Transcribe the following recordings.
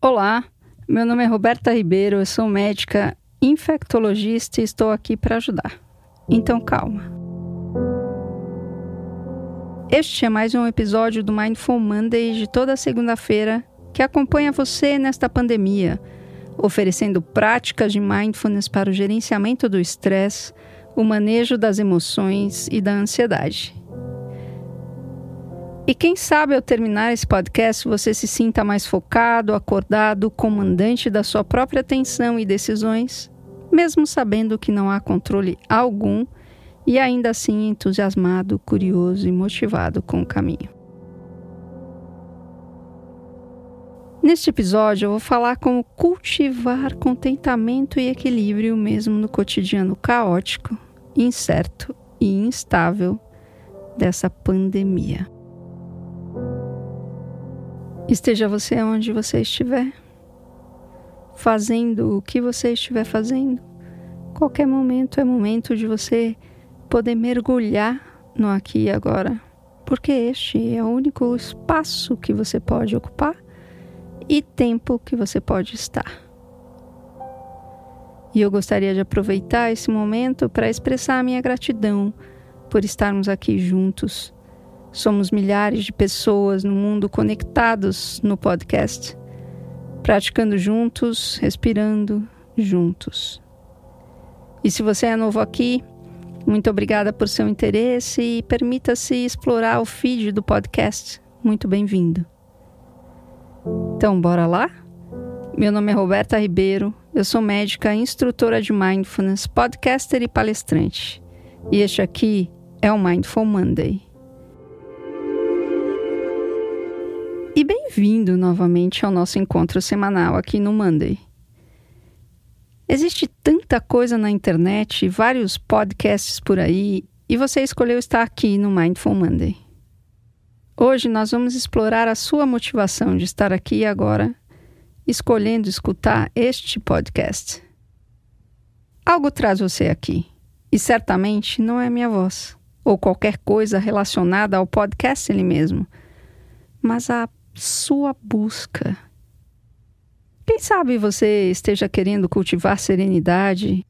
Olá, meu nome é Roberta Ribeiro, eu sou médica infectologista e estou aqui para ajudar. Então calma. Este é mais um episódio do Mindful Monday de toda segunda-feira que acompanha você nesta pandemia, oferecendo práticas de mindfulness para o gerenciamento do estresse, o manejo das emoções e da ansiedade. E quem sabe ao terminar esse podcast você se sinta mais focado, acordado, comandante da sua própria atenção e decisões, mesmo sabendo que não há controle algum e ainda assim entusiasmado, curioso e motivado com o caminho. Neste episódio, eu vou falar como cultivar contentamento e equilíbrio mesmo no cotidiano caótico, incerto e instável dessa pandemia. Esteja você onde você estiver, fazendo o que você estiver fazendo, qualquer momento é momento de você poder mergulhar no aqui e agora, porque este é o único espaço que você pode ocupar e tempo que você pode estar. E eu gostaria de aproveitar esse momento para expressar a minha gratidão por estarmos aqui juntos Somos milhares de pessoas no mundo conectados no podcast, praticando juntos, respirando juntos. E se você é novo aqui, muito obrigada por seu interesse e permita-se explorar o feed do podcast. Muito bem-vindo. Então, bora lá? Meu nome é Roberta Ribeiro, eu sou médica, instrutora de mindfulness, podcaster e palestrante. E este aqui é o Mindful Monday. Bem-vindo novamente ao nosso encontro semanal aqui no Monday. Existe tanta coisa na internet, vários podcasts por aí, e você escolheu estar aqui no Mindful Monday. Hoje nós vamos explorar a sua motivação de estar aqui agora, escolhendo escutar este podcast. Algo traz você aqui, e certamente não é minha voz, ou qualquer coisa relacionada ao podcast ele mesmo, mas a sua busca. Quem sabe você esteja querendo cultivar serenidade,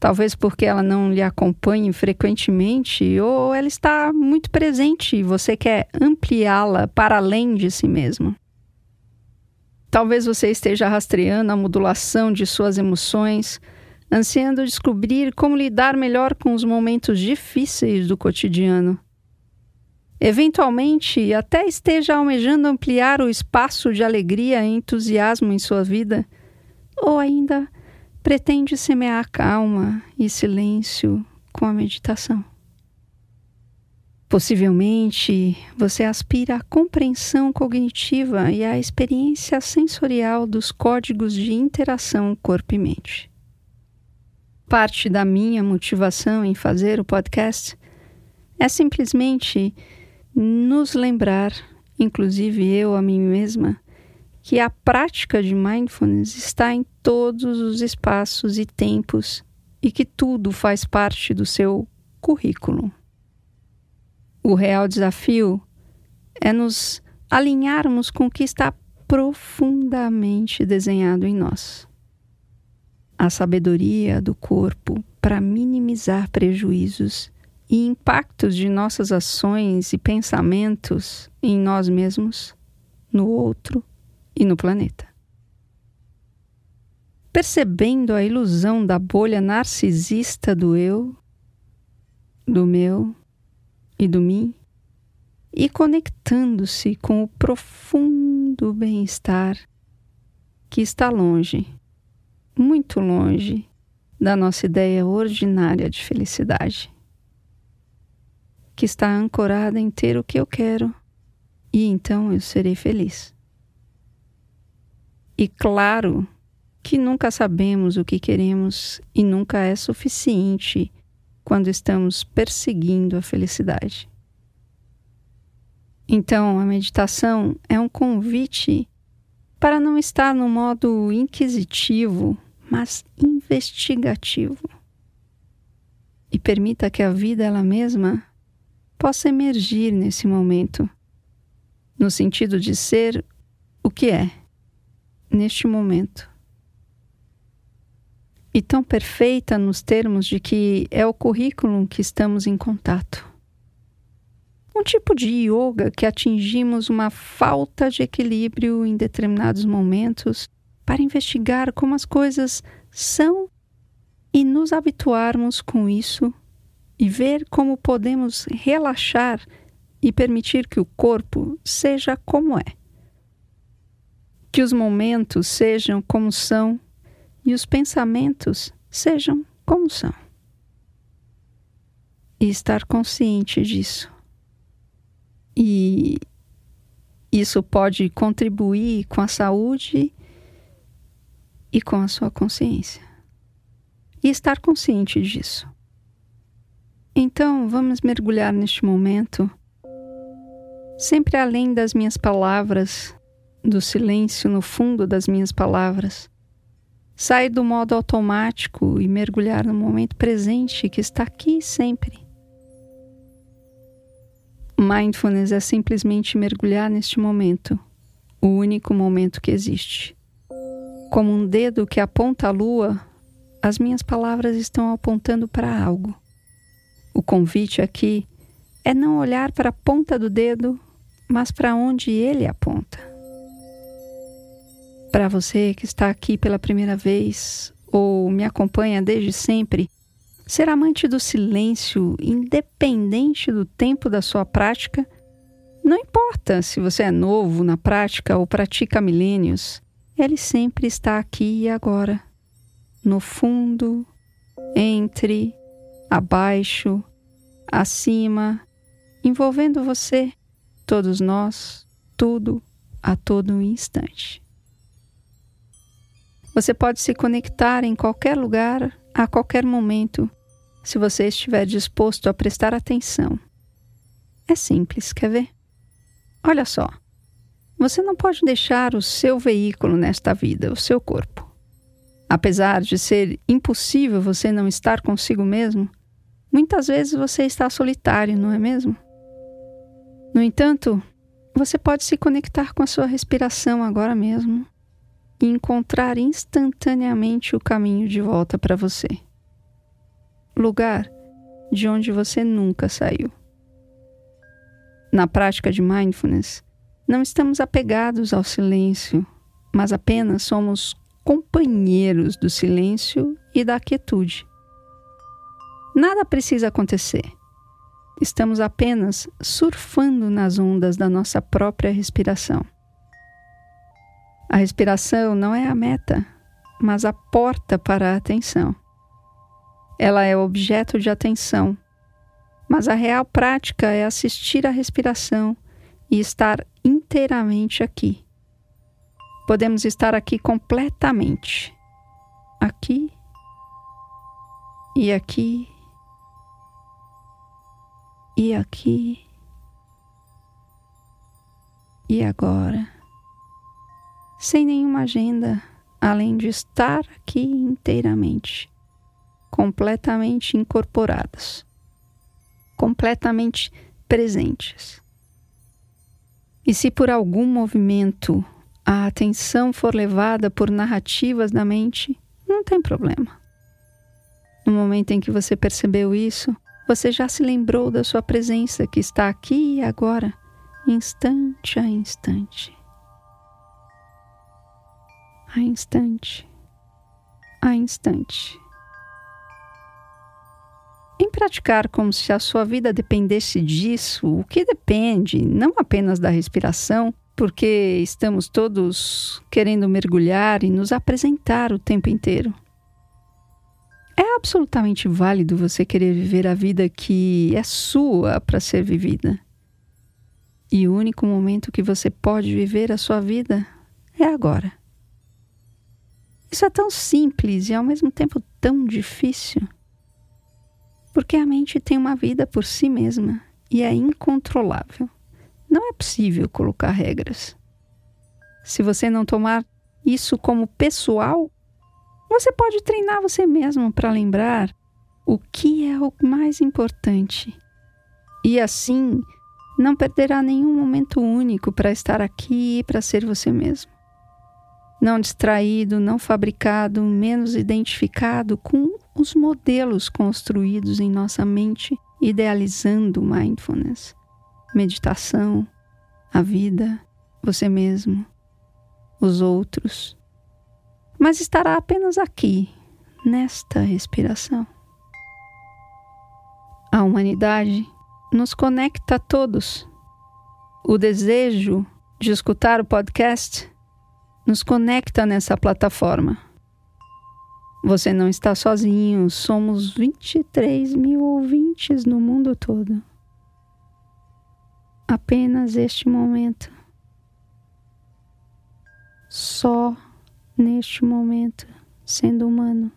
talvez porque ela não lhe acompanhe frequentemente ou ela está muito presente e você quer ampliá-la para além de si mesmo. Talvez você esteja rastreando a modulação de suas emoções, ansiando descobrir como lidar melhor com os momentos difíceis do cotidiano. Eventualmente, até esteja almejando ampliar o espaço de alegria e entusiasmo em sua vida, ou ainda pretende semear calma e silêncio com a meditação. Possivelmente, você aspira à compreensão cognitiva e à experiência sensorial dos códigos de interação corpo e mente. Parte da minha motivação em fazer o podcast é simplesmente nos lembrar, inclusive eu a mim mesma, que a prática de mindfulness está em todos os espaços e tempos e que tudo faz parte do seu currículo. O real desafio é nos alinharmos com o que está profundamente desenhado em nós. A sabedoria do corpo para minimizar prejuízos e impactos de nossas ações e pensamentos em nós mesmos, no outro e no planeta. Percebendo a ilusão da bolha narcisista do eu, do meu e do mim, e conectando-se com o profundo bem-estar que está longe, muito longe da nossa ideia ordinária de felicidade que está ancorada em ter o que eu quero, e então eu serei feliz. E claro que nunca sabemos o que queremos e nunca é suficiente quando estamos perseguindo a felicidade. Então, a meditação é um convite para não estar no modo inquisitivo, mas investigativo. E permita que a vida ela mesma possa emergir nesse momento, no sentido de ser o que é, neste momento. E tão perfeita nos termos de que é o currículo que estamos em contato. Um tipo de yoga que atingimos uma falta de equilíbrio em determinados momentos para investigar como as coisas são e nos habituarmos com isso e ver como podemos relaxar e permitir que o corpo seja como é. Que os momentos sejam como são e os pensamentos sejam como são. E estar consciente disso. E isso pode contribuir com a saúde e com a sua consciência. E estar consciente disso. Então, vamos mergulhar neste momento, sempre além das minhas palavras, do silêncio no fundo das minhas palavras. Sair do modo automático e mergulhar no momento presente que está aqui sempre. Mindfulness é simplesmente mergulhar neste momento, o único momento que existe. Como um dedo que aponta a lua, as minhas palavras estão apontando para algo. O convite aqui é não olhar para a ponta do dedo, mas para onde ele aponta. Para você que está aqui pela primeira vez ou me acompanha desde sempre, ser amante do silêncio, independente do tempo da sua prática, não importa se você é novo na prática ou pratica milênios, ele sempre está aqui e agora, no fundo, entre abaixo, acima, envolvendo você, todos nós, tudo, a todo instante. Você pode se conectar em qualquer lugar, a qualquer momento, se você estiver disposto a prestar atenção. É simples, quer ver? Olha só. Você não pode deixar o seu veículo nesta vida, o seu corpo. Apesar de ser impossível você não estar consigo mesmo, muitas vezes você está solitário, não é mesmo? No entanto, você pode se conectar com a sua respiração agora mesmo e encontrar instantaneamente o caminho de volta para você. Lugar de onde você nunca saiu. Na prática de mindfulness, não estamos apegados ao silêncio, mas apenas somos companheiros do silêncio e da quietude. Nada precisa acontecer. Estamos apenas surfando nas ondas da nossa própria respiração. A respiração não é a meta, mas a porta para a atenção. Ela é objeto de atenção, mas a real prática é assistir à respiração e estar inteiramente aqui podemos estar aqui completamente. Aqui e aqui e aqui e agora, sem nenhuma agenda além de estar aqui inteiramente, completamente incorporados, completamente presentes. E se por algum movimento a atenção for levada por narrativas da mente, não tem problema. No momento em que você percebeu isso, você já se lembrou da sua presença que está aqui e agora, instante a instante. A instante. A instante. Em praticar como se a sua vida dependesse disso, o que depende não apenas da respiração, porque estamos todos querendo mergulhar e nos apresentar o tempo inteiro. É absolutamente válido você querer viver a vida que é sua para ser vivida. E o único momento que você pode viver a sua vida é agora. Isso é tão simples e ao mesmo tempo tão difícil. Porque a mente tem uma vida por si mesma e é incontrolável. Não é possível colocar regras. Se você não tomar isso como pessoal, você pode treinar você mesmo para lembrar o que é o mais importante. E assim, não perderá nenhum momento único para estar aqui e para ser você mesmo. não distraído, não fabricado, menos identificado com os modelos construídos em nossa mente, idealizando mindfulness, meditação, a vida, você mesmo, os outros. Mas estará apenas aqui, nesta respiração. A humanidade nos conecta a todos. O desejo de escutar o podcast nos conecta nessa plataforma. Você não está sozinho, somos 23 mil ouvintes no mundo todo. Apenas este momento. Só neste momento, sendo humano.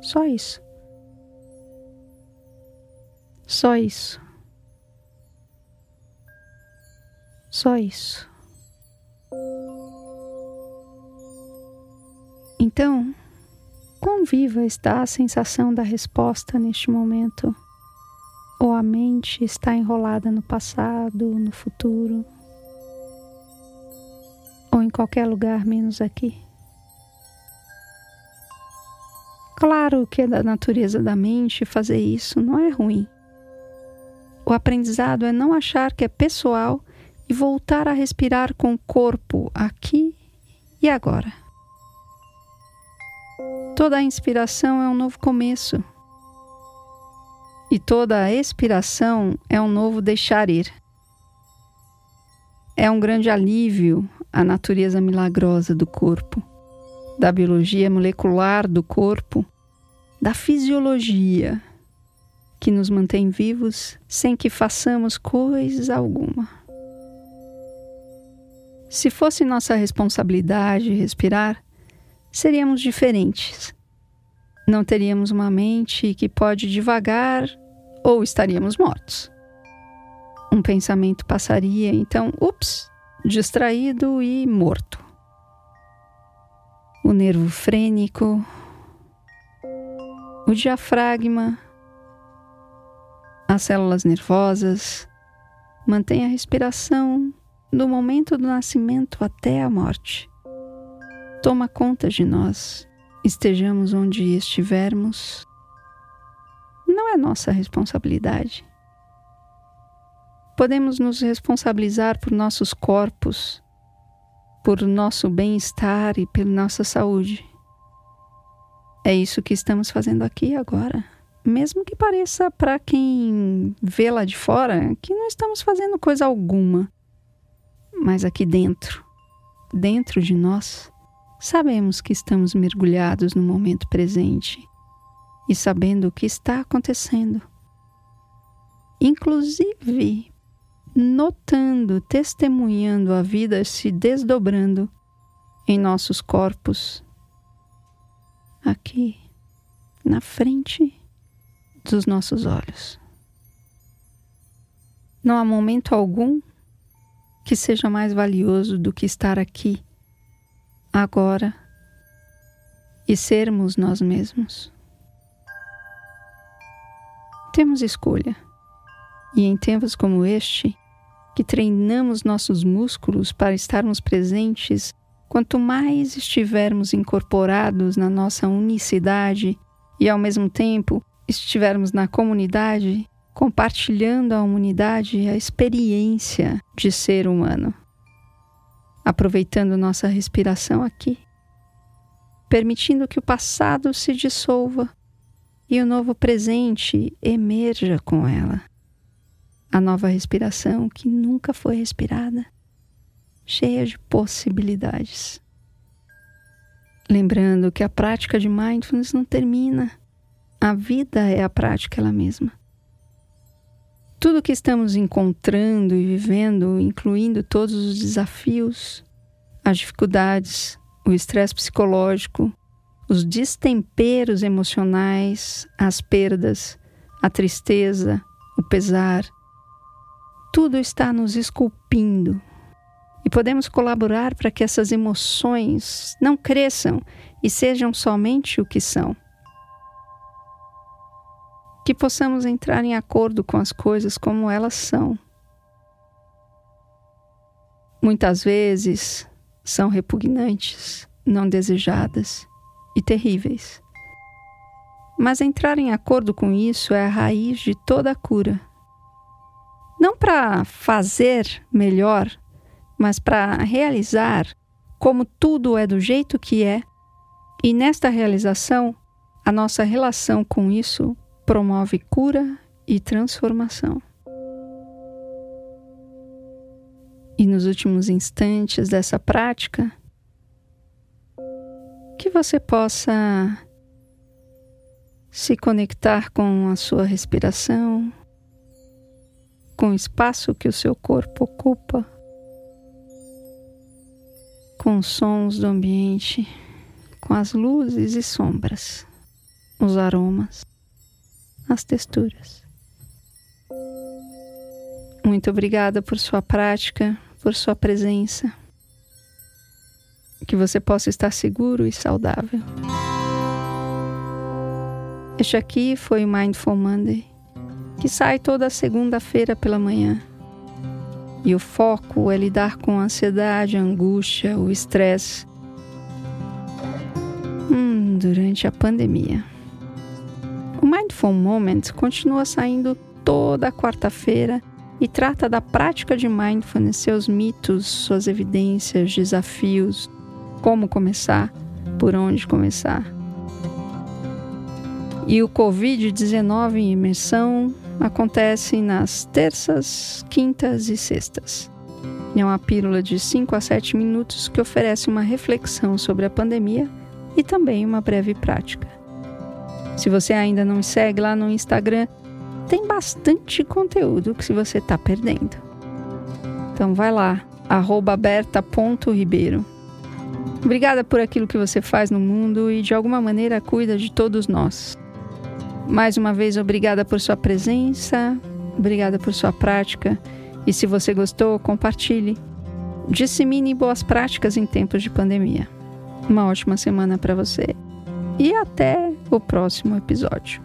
Só isso. Só isso. Só isso. Então, quão viva está a sensação da resposta neste momento? Ou a mente está enrolada no passado, no futuro? Ou em qualquer lugar menos aqui? Claro que é da natureza da mente fazer isso não é ruim. O aprendizado é não achar que é pessoal e voltar a respirar com o corpo aqui e agora. Toda inspiração é um novo começo. E toda expiração é um novo deixar ir. É um grande alívio a natureza milagrosa do corpo, da biologia molecular do corpo, da fisiologia que nos mantém vivos sem que façamos coisa alguma. Se fosse nossa responsabilidade respirar, seríamos diferentes. Não teríamos uma mente que pode devagar ou estaríamos mortos. Um pensamento passaria, então, ups, distraído e morto. O nervo frênico, o diafragma, as células nervosas mantêm a respiração do momento do nascimento até a morte toma conta de nós, estejamos onde estivermos, não é nossa responsabilidade. Podemos nos responsabilizar por nossos corpos, por nosso bem-estar e pela nossa saúde. É isso que estamos fazendo aqui agora. Mesmo que pareça para quem vê lá de fora que não estamos fazendo coisa alguma. Mas aqui dentro, dentro de nós, sabemos que estamos mergulhados no momento presente e sabendo o que está acontecendo. Inclusive, notando, testemunhando a vida se desdobrando em nossos corpos, aqui, na frente dos nossos olhos. Não há momento algum que seja mais valioso do que estar aqui agora e sermos nós mesmos. Temos escolha, e em tempos como este, que treinamos nossos músculos para estarmos presentes, quanto mais estivermos incorporados na nossa unicidade e ao mesmo tempo estivermos na comunidade, compartilhando a humanidade a experiência de ser humano aproveitando nossa respiração aqui, permitindo que o passado se dissolva e o novo presente emerja com ela. A nova respiração que nunca foi respirada, cheia de possibilidades. Lembrando que a prática de mindfulness não termina, a vida é a prática ela mesma. Tudo que estamos encontrando e vivendo, incluindo todos os desafios, as dificuldades, o estresse psicológico, os destemperos emocionais, as perdas, a tristeza, o pesar, tudo está nos esculpindo. Podemos colaborar para que essas emoções não cresçam e sejam somente o que são que possamos entrar em acordo com as coisas como elas são. Muitas vezes são repugnantes, não desejadas e terríveis. Mas entrar em acordo com isso é a raiz de toda a cura. Não para fazer melhor, mas para realizar como tudo é do jeito que é, e nesta realização, a nossa relação com isso promove cura e transformação. E nos últimos instantes dessa prática, que você possa se conectar com a sua respiração, com o espaço que o seu corpo ocupa, com os sons do ambiente, com as luzes e sombras, os aromas, as texturas. Muito obrigada por sua prática, por sua presença. Que você possa estar seguro e saudável. Este aqui foi o Mindful Monday, que sai toda segunda-feira pela manhã. E o foco é lidar com a ansiedade, a angústia, o estresse hum, durante a pandemia. O Mindful Moment continua saindo toda quarta-feira e trata da prática de mindfulness, seus mitos, suas evidências, desafios, como começar, por onde começar. E o Covid-19 em imersão acontece nas terças, quintas e sextas. É uma pílula de 5 a 7 minutos que oferece uma reflexão sobre a pandemia e também uma breve prática. Se você ainda não me segue lá no Instagram, tem bastante conteúdo que você está perdendo. Então vai lá, aberta.ribeiro. Obrigada por aquilo que você faz no mundo e de alguma maneira cuida de todos nós. Mais uma vez, obrigada por sua presença, obrigada por sua prática e se você gostou, compartilhe. Dissemine boas práticas em tempos de pandemia. Uma ótima semana para você e até o próximo episódio.